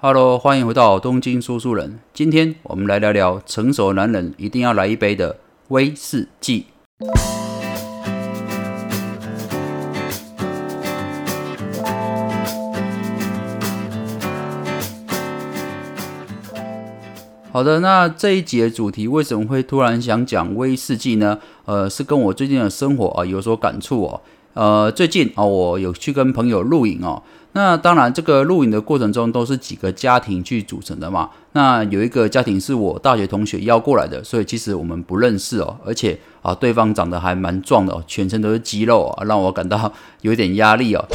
Hello，欢迎回到东京说书人。今天我们来聊聊成熟男人一定要来一杯的威士忌。好的，那这一集的主题为什么会突然想讲威士忌呢？呃，是跟我最近的生活啊有所感触哦。呃，最近啊，我有去跟朋友露营哦。那当然，这个露营的过程中都是几个家庭去组成的嘛。那有一个家庭是我大学同学邀过来的，所以其实我们不认识哦。而且啊，对方长得还蛮壮的，全身都是肌肉啊，让我感到有点压力哦。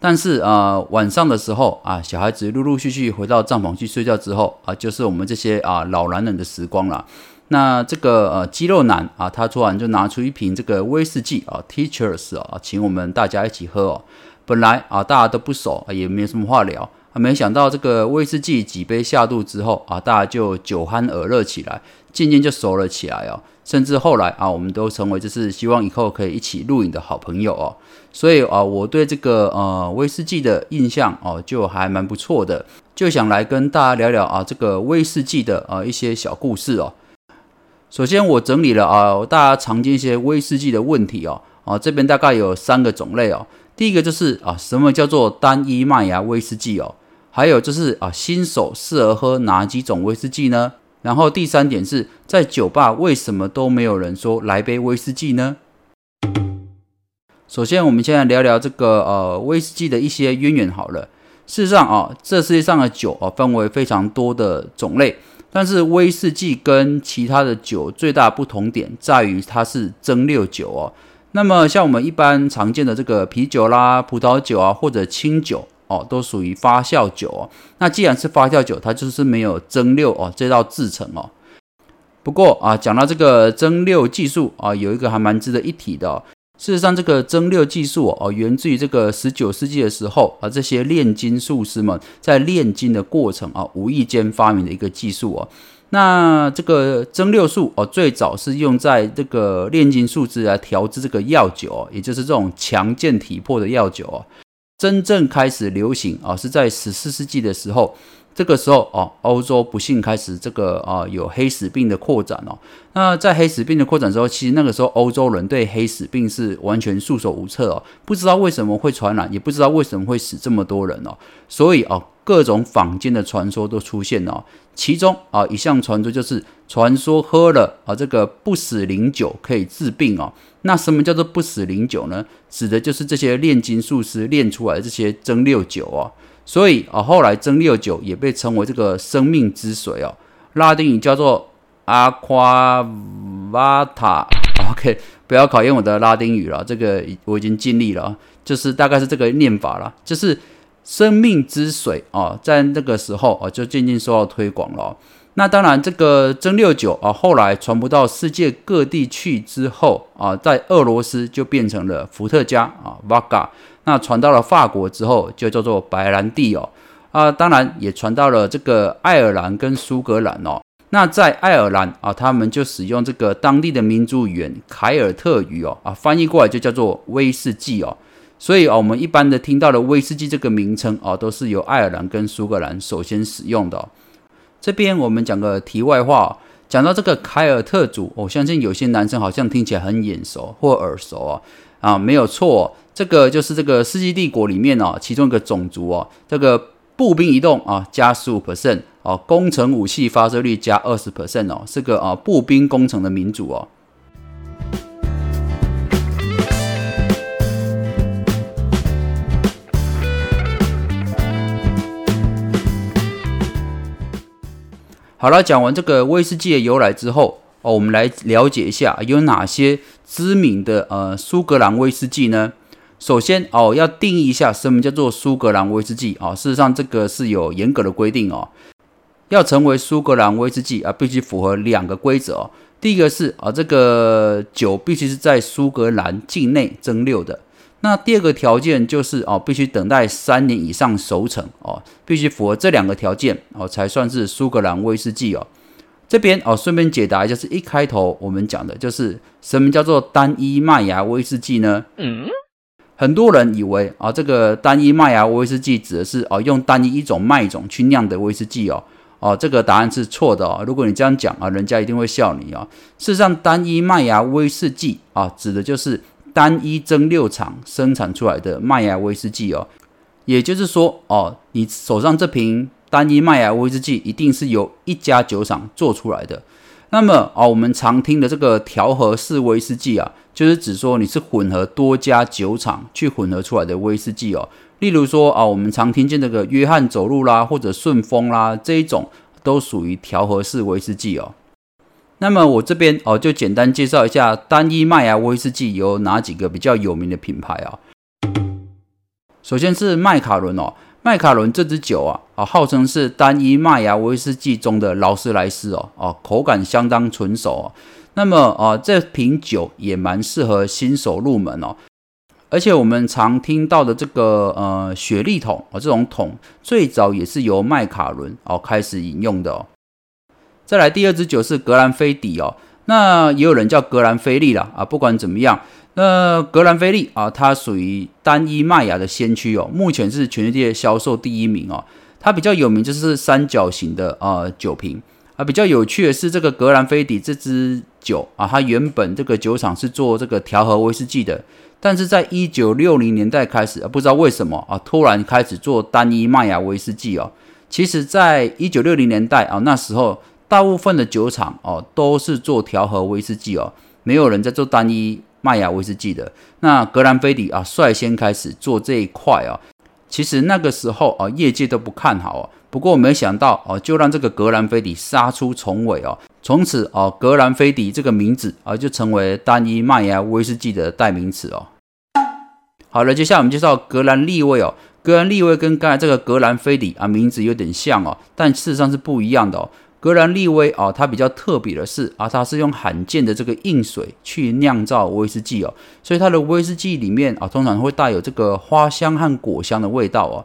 但是啊，晚上的时候啊，小孩子陆陆续续回到帐篷去睡觉之后啊，就是我们这些啊老男人的时光了。那这个呃肌肉男啊，他突然就拿出一瓶这个威士忌啊，Teachers 啊，请我们大家一起喝哦。本来啊大家都不熟啊，也没什么话聊啊，没想到这个威士忌几杯下肚之后啊，大家就酒酣耳热起来，渐渐就熟了起来哦。甚至后来啊，我们都成为就是希望以后可以一起露营的好朋友哦。所以啊，我对这个呃威士忌的印象哦，就还蛮不错的，就想来跟大家聊聊啊这个威士忌的呃一些小故事哦。首先我整理了啊大家常见一些威士忌的问题哦，啊这边大概有三个种类哦。第一个就是啊什么叫做单一麦芽威士忌哦，还有就是啊新手适合喝哪几种威士忌呢？然后第三点是在酒吧为什么都没有人说来杯威士忌呢？首先，我们先来聊聊这个呃威士忌的一些渊源好了。事实上啊，这世界上的酒啊分为非常多的种类，但是威士忌跟其他的酒最大不同点在于它是蒸馏酒哦。那么像我们一般常见的这个啤酒啦、葡萄酒啊或者清酒。哦，都属于发酵酒哦。那既然是发酵酒，它就是没有蒸馏哦这道制成哦。不过啊，讲到这个蒸馏技术啊，有一个还蛮值得一提的。事实上，这个蒸馏技术哦，源自于这个十九世纪的时候啊，这些炼金术师们在炼金的过程啊，无意间发明的一个技术哦。那这个蒸馏术哦，最早是用在这个炼金术师来调制这个药酒哦，也就是这种强健体魄的药酒哦。真正开始流行啊，是在十四世纪的时候。这个时候哦，欧洲不幸开始这个啊有黑死病的扩展哦。那在黑死病的扩展之后，其实那个时候欧洲人对黑死病是完全束手无策哦，不知道为什么会传染，也不知道为什么会死这么多人哦。所以哦，各种坊间的传说都出现了。其中啊，一项传说就是传说喝了啊这个不死灵酒可以治病哦。那什么叫做不死灵酒呢？指的就是这些炼金术师炼出来的这些蒸馏酒哦。所以啊，后来蒸馏酒也被称为这个生命之水哦，拉丁语叫做 aqua vata。OK，不要考验我的拉丁语了，这个我已经尽力了，就是大概是这个念法了，就是生命之水啊，在那个时候啊，就渐渐受到推广了。那当然，这个蒸馏酒啊，后来传播到世界各地去之后啊，在俄罗斯就变成了伏特加啊 v 嘎。a 那传到了法国之后，就叫做白兰地哦，啊，当然也传到了这个爱尔兰跟苏格兰哦。那在爱尔兰啊，他们就使用这个当地的民族语言凯尔特语哦，啊，翻译过来就叫做威士忌哦。所以啊，我们一般的听到的威士忌这个名称啊，都是由爱尔兰跟苏格兰首先使用的。这边我们讲个题外话，讲到这个凯尔特族，我相信有些男生好像听起来很眼熟或耳熟啊。啊，没有错，这个就是这个世纪帝国里面哦，其中一个种族哦，这个步兵移动啊，加十五 percent 哦，工程武器发射率加二十 percent 哦，是个啊步兵工程的民族哦。好了，讲完这个威士忌的由来之后。哦，我们来了解一下有哪些知名的呃苏格兰威士忌呢？首先哦，要定义一下什么叫做苏格兰威士忌啊。事实上，这个是有严格的规定哦。要成为苏格兰威士忌啊，必须符合两个规则哦。第一个是啊，这个酒必须是在苏格兰境内蒸馏的。那第二个条件就是哦，必须等待三年以上熟成哦，必须符合这两个条件哦，才算是苏格兰威士忌哦。这边哦，顺便解答一下，是一开头我们讲的，就是什么叫做单一麦芽威士忌呢？嗯，很多人以为啊，这个单一麦芽威士忌指的是哦，用单一一种麦种去酿的威士忌哦。哦，这个答案是错的哦。如果你这样讲啊，人家一定会笑你哦。事实上，单一麦芽威士忌啊，指的就是单一蒸馏厂生产出来的麦芽威士忌哦。也就是说哦，你手上这瓶单一麦芽威士忌一定是由一家酒厂做出来的。那么啊，我们常听的这个调和式威士忌啊。就是指说你是混合多家酒厂去混合出来的威士忌哦，例如说啊，我们常听见这个约翰走路啦，或者顺风啦这一种，都属于调和式威士忌哦。那么我这边哦，就简单介绍一下单一麦芽威士忌有哪几个比较有名的品牌啊。首先是麦卡伦哦，麦卡伦这支酒啊，啊号称是单一麦芽威士忌中的劳斯莱斯哦，哦口感相当纯熟哦。那么啊，这瓶酒也蛮适合新手入门哦。而且我们常听到的这个呃雪莉桶啊，这种桶最早也是由麦卡伦哦开始饮用的哦。再来第二支酒是格兰菲迪哦，那也有人叫格兰菲利啦啊。不管怎么样，那格兰菲利啊，它属于单一麦芽的先驱哦，目前是全世界销售第一名哦。它比较有名就是三角形的啊酒瓶。啊，比较有趣的是，这个格兰菲迪这支酒啊，它原本这个酒厂是做这个调和威士忌的，但是在一九六零年代开始，不知道为什么啊，突然开始做单一麦芽威士忌哦。其实，在一九六零年代啊，那时候大部分的酒厂哦都是做调和威士忌哦，没有人在做单一麦芽威士忌的。那格兰菲迪啊，率先开始做这一块啊。其实那个时候啊，业界都不看好哦。不过没想到哦，就让这个格兰菲迪杀出重围哦。从此哦，格兰菲迪这个名字啊，就成为单一麦芽威士忌的代名词哦。好了，接下来我们介绍格兰利威哦。格兰利威跟刚才这个格兰菲迪啊，名字有点像哦，但事实上是不一样的哦。格兰利威啊，它比较特别的是啊，它是用罕见的这个硬水去酿造威士忌哦，所以它的威士忌里面啊，通常会带有这个花香和果香的味道哦。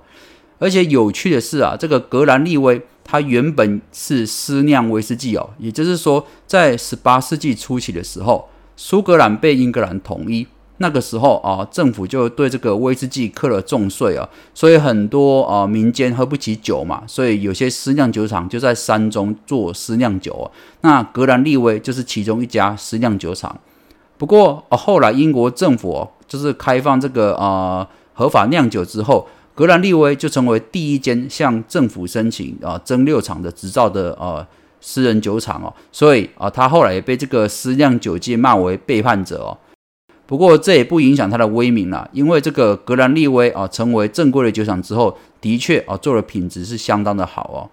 而且有趣的是啊，这个格兰利威它原本是私酿威士忌哦，也就是说，在十八世纪初期的时候，苏格兰被英格兰统一。那个时候啊，政府就对这个威士忌课了重税啊，所以很多啊民间喝不起酒嘛，所以有些私酿酒厂就在山中做私酿酒啊。那格兰利威就是其中一家私酿酒厂。不过啊，后来英国政府就是开放这个啊合法酿酒之后，格兰利威就成为第一间向政府申请啊蒸馏厂的执照的啊私人酒厂哦。所以啊，他后来也被这个私酿酒界骂为背叛者哦。不过这也不影响它的威名啦，因为这个格兰利威啊，成为正规的酒厂之后，的确啊，做的品质是相当的好哦。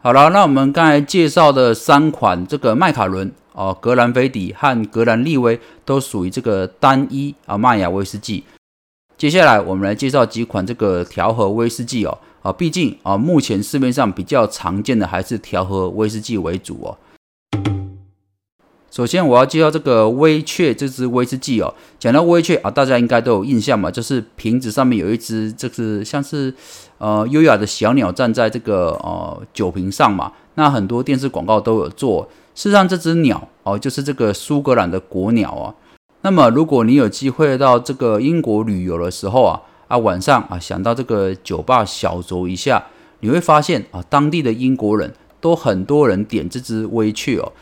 好了，那我们刚才介绍的三款这个麦卡伦哦，格兰菲迪和格兰利威都属于这个单一啊麦芽威士忌。接下来我们来介绍几款这个调和威士忌哦啊，毕竟啊，目前市面上比较常见的还是调和威士忌为主哦。首先，我要介绍这个威雀这支威士忌哦。讲到威雀啊，大家应该都有印象嘛，就是瓶子上面有一只，这是像是呃优雅的小鸟站在这个呃酒瓶上嘛。那很多电视广告都有做。事实上，这只鸟哦，就是这个苏格兰的国鸟啊。那么，如果你有机会到这个英国旅游的时候啊，啊晚上啊想到这个酒吧小酌一下，你会发现啊，当地的英国人都很多人点这只威雀哦。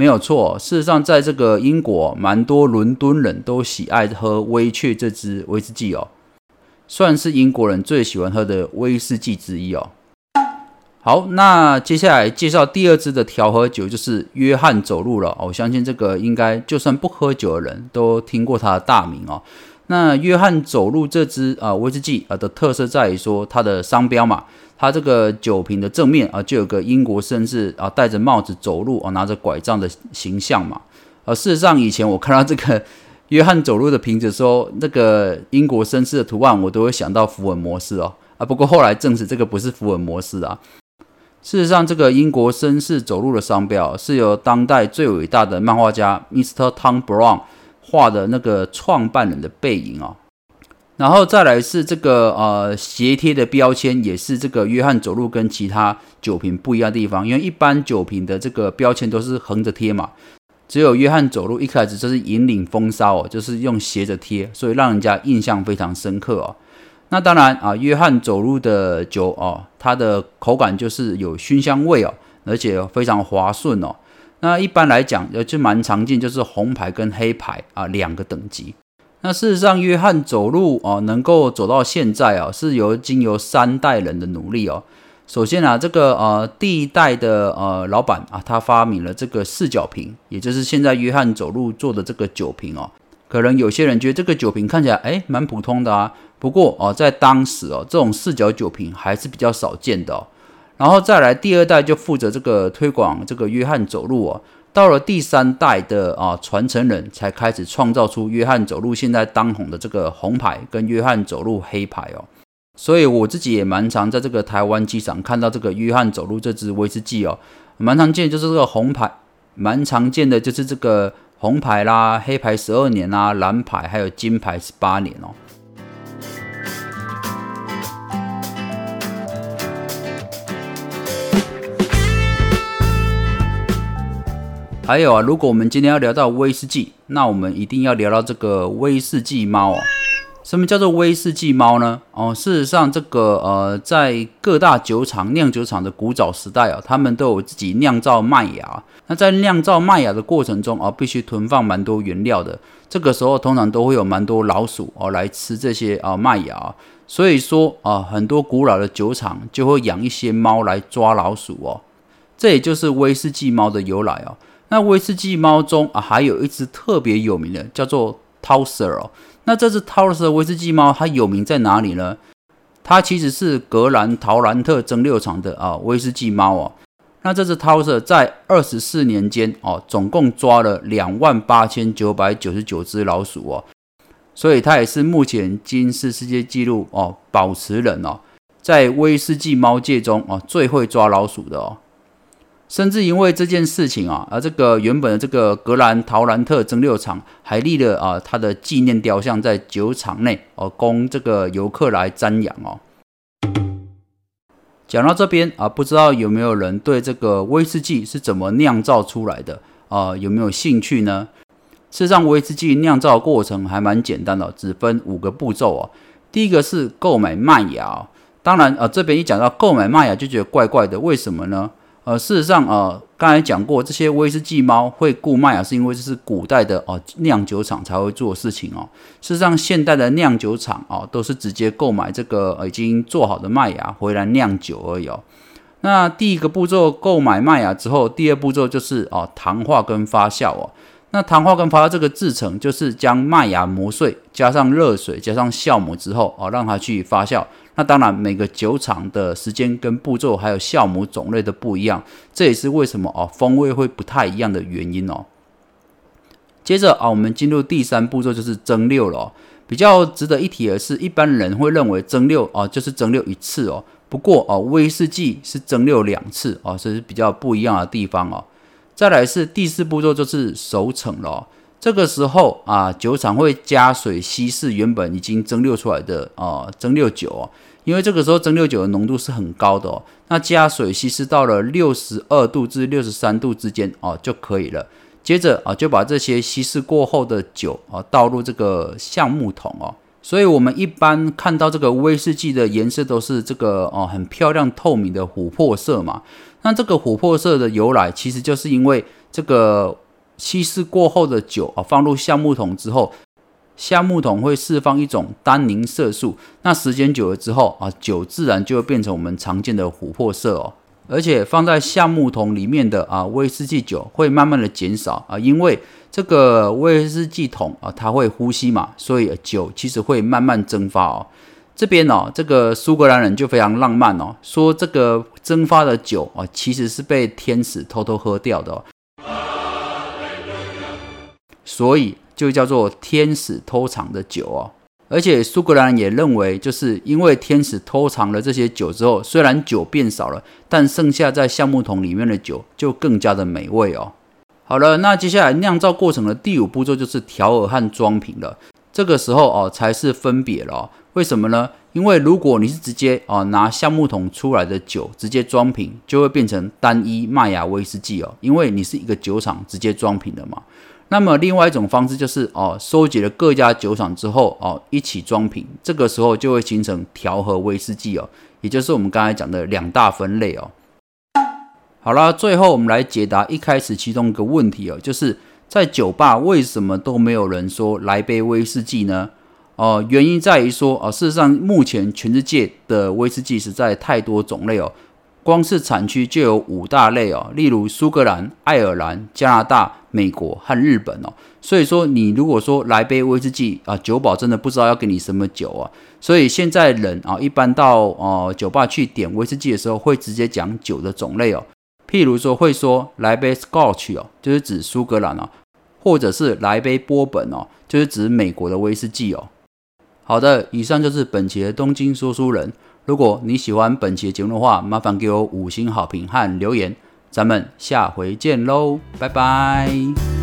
没有错，事实上，在这个英国，蛮多伦敦人都喜爱喝威雀这支威士忌哦，算是英国人最喜欢喝的威士忌之一哦。好，那接下来介绍第二支的调和酒，就是约翰走路了。我相信这个应该就算不喝酒的人都听过他的大名哦。那约翰走路这支啊威士忌啊的特色在于说它的商标嘛。它这个酒瓶的正面啊，就有个英国绅士啊，戴着帽子走路啊，拿着拐杖的形象嘛。啊，事实上以前我看到这个约翰走路的瓶子的时候，那个英国绅士的图案，我都会想到福尔摩斯哦。啊，不过后来证实这个不是福尔摩斯啊。事实上，这个英国绅士走路的商标是由当代最伟大的漫画家 Mr. Tom Brown 画的那个创办人的背影哦。然后再来是这个呃斜贴的标签，也是这个约翰走路跟其他酒瓶不一样的地方，因为一般酒瓶的这个标签都是横着贴嘛，只有约翰走路一开始就是引领风骚哦，就是用斜着贴，所以让人家印象非常深刻哦。那当然啊，约翰走路的酒哦，它的口感就是有熏香味哦，而且非常滑顺哦。那一般来讲，就蛮常见，就是红牌跟黑牌啊两个等级。那事实上，约翰走路哦，能够走到现在啊，是由经由三代人的努力哦。首先啊，这个呃第一代的呃老板啊，他发明了这个四角瓶，也就是现在约翰走路做的这个酒瓶哦。可能有些人觉得这个酒瓶看起来哎蛮普通的啊，不过哦在当时哦这种四角酒瓶还是比较少见的。然后再来第二代就负责这个推广这个约翰走路哦，到了第三代的啊传承人才开始创造出约翰走路现在当红的这个红牌跟约翰走路黑牌哦。所以我自己也蛮常在这个台湾机场看到这个约翰走路这支威士忌哦，蛮常见就是这个红牌，蛮常见的就是这个。红牌啦，黑牌十二年啦，蓝牌还有金牌十八年哦。还有啊，如果我们今天要聊到威士忌，那我们一定要聊到这个威士忌猫哦。什么叫做威士忌猫呢？哦，事实上，这个呃，在各大酒厂酿酒厂的古早时代啊，他们都有自己酿造麦芽。那在酿造麦芽的过程中啊，必须囤放蛮多原料的。这个时候通常都会有蛮多老鼠哦来吃这些啊麦芽。所以说啊，很多古老的酒厂就会养一些猫来抓老鼠哦。这也就是威士忌猫的由来哦。那威士忌猫中啊，还有一只特别有名的，叫做 Towser 哦。那这只 Toser 威士忌猫，它有名在哪里呢？它其实是格兰陶兰特蒸馏厂的啊威士忌猫哦。那这只 Toser 在二十四年间哦，总共抓了两万八千九百九十九只老鼠哦，所以它也是目前金氏世界纪录哦保持人哦，在威士忌猫界中哦最会抓老鼠的哦。甚至因为这件事情啊，而这个原本的这个格兰陶兰特蒸馏厂还立了啊他的纪念雕像在酒厂内哦，供这个游客来瞻仰哦。讲到这边啊，不知道有没有人对这个威士忌是怎么酿造出来的啊有没有兴趣呢？事实上，威士忌酿造过程还蛮简单的，只分五个步骤哦。第一个是购买麦芽，当然啊这边一讲到购买麦芽就觉得怪怪的，为什么呢？呃，事实上，呃，刚才讲过，这些威士忌猫会雇麦芽，是因为这是古代的哦酿酒厂才会做事情哦。事实上，现代的酿酒厂哦，都是直接购买这个已经做好的麦芽回来酿酒而已哦。那第一个步骤购买麦芽之后，第二步骤就是哦糖化跟发酵哦。那糖化跟发酵这个制成，就是将麦芽磨碎，加上热水，加上酵母之后哦，让它去发酵。那当然，每个酒厂的时间跟步骤，还有酵母种类都不一样，这也是为什么哦风味会不太一样的原因哦。接着啊，我们进入第三步骤，就是蒸馏了。比较值得一提的是，一般人会认为蒸馏啊就是蒸馏一次哦，不过哦威士忌是蒸馏两次哦，这是比较不一样的地方哦。再来是第四步骤，就是熟成了。这个时候啊，酒厂会加水稀释原本已经蒸馏出来的啊蒸馏酒哦。因为这个时候蒸馏酒的浓度是很高的哦，那加水稀释到了六十二度至六十三度之间哦就可以了。接着啊就把这些稀释过后的酒啊倒入这个橡木桶哦。所以我们一般看到这个威士忌的颜色都是这个哦很漂亮透明的琥珀色嘛。那这个琥珀色的由来其实就是因为这个稀释过后的酒啊放入橡木桶之后。橡木桶会释放一种单宁色素，那时间久了之后啊，酒自然就会变成我们常见的琥珀色哦。而且放在橡木桶里面的啊威士忌酒会慢慢的减少啊，因为这个威士忌桶啊它会呼吸嘛，所以酒其实会慢慢蒸发哦。这边哦，这个苏格兰人就非常浪漫哦，说这个蒸发的酒啊其实是被天使偷偷喝掉的哦，所以。就叫做天使偷藏的酒哦，而且苏格兰也认为，就是因为天使偷藏了这些酒之后，虽然酒变少了，但剩下在橡木桶里面的酒就更加的美味哦。好了，那接下来酿造过程的第五步骤就是调和和装瓶了。这个时候哦，才是分别了。为什么呢？因为如果你是直接哦拿橡木桶出来的酒直接装瓶，就会变成单一麦芽威士忌哦，因为你是一个酒厂直接装瓶的嘛。那么另外一种方式就是哦，收集了各家酒厂之后哦，一起装瓶，这个时候就会形成调和威士忌哦，也就是我们刚才讲的两大分类哦。好啦，最后我们来解答一开始其中一个问题哦，就是在酒吧为什么都没有人说来杯威士忌呢？哦，原因在于说哦，事实上目前全世界的威士忌实在太多种类哦。光是产区就有五大类哦，例如苏格兰、爱尔兰、加拿大、美国和日本哦。所以说，你如果说来杯威士忌啊，酒保真的不知道要给你什么酒啊。所以现在人啊，一般到哦酒吧去点威士忌的时候，会直接讲酒的种类哦。譬如说，会说来杯 Scotch 哦，就是指苏格兰哦，或者是来杯波本哦，就是指美国的威士忌哦。好的，以上就是本期的东京说书人。如果你喜欢本期的节目的话，麻烦给我五星好评和留言，咱们下回见喽，拜拜。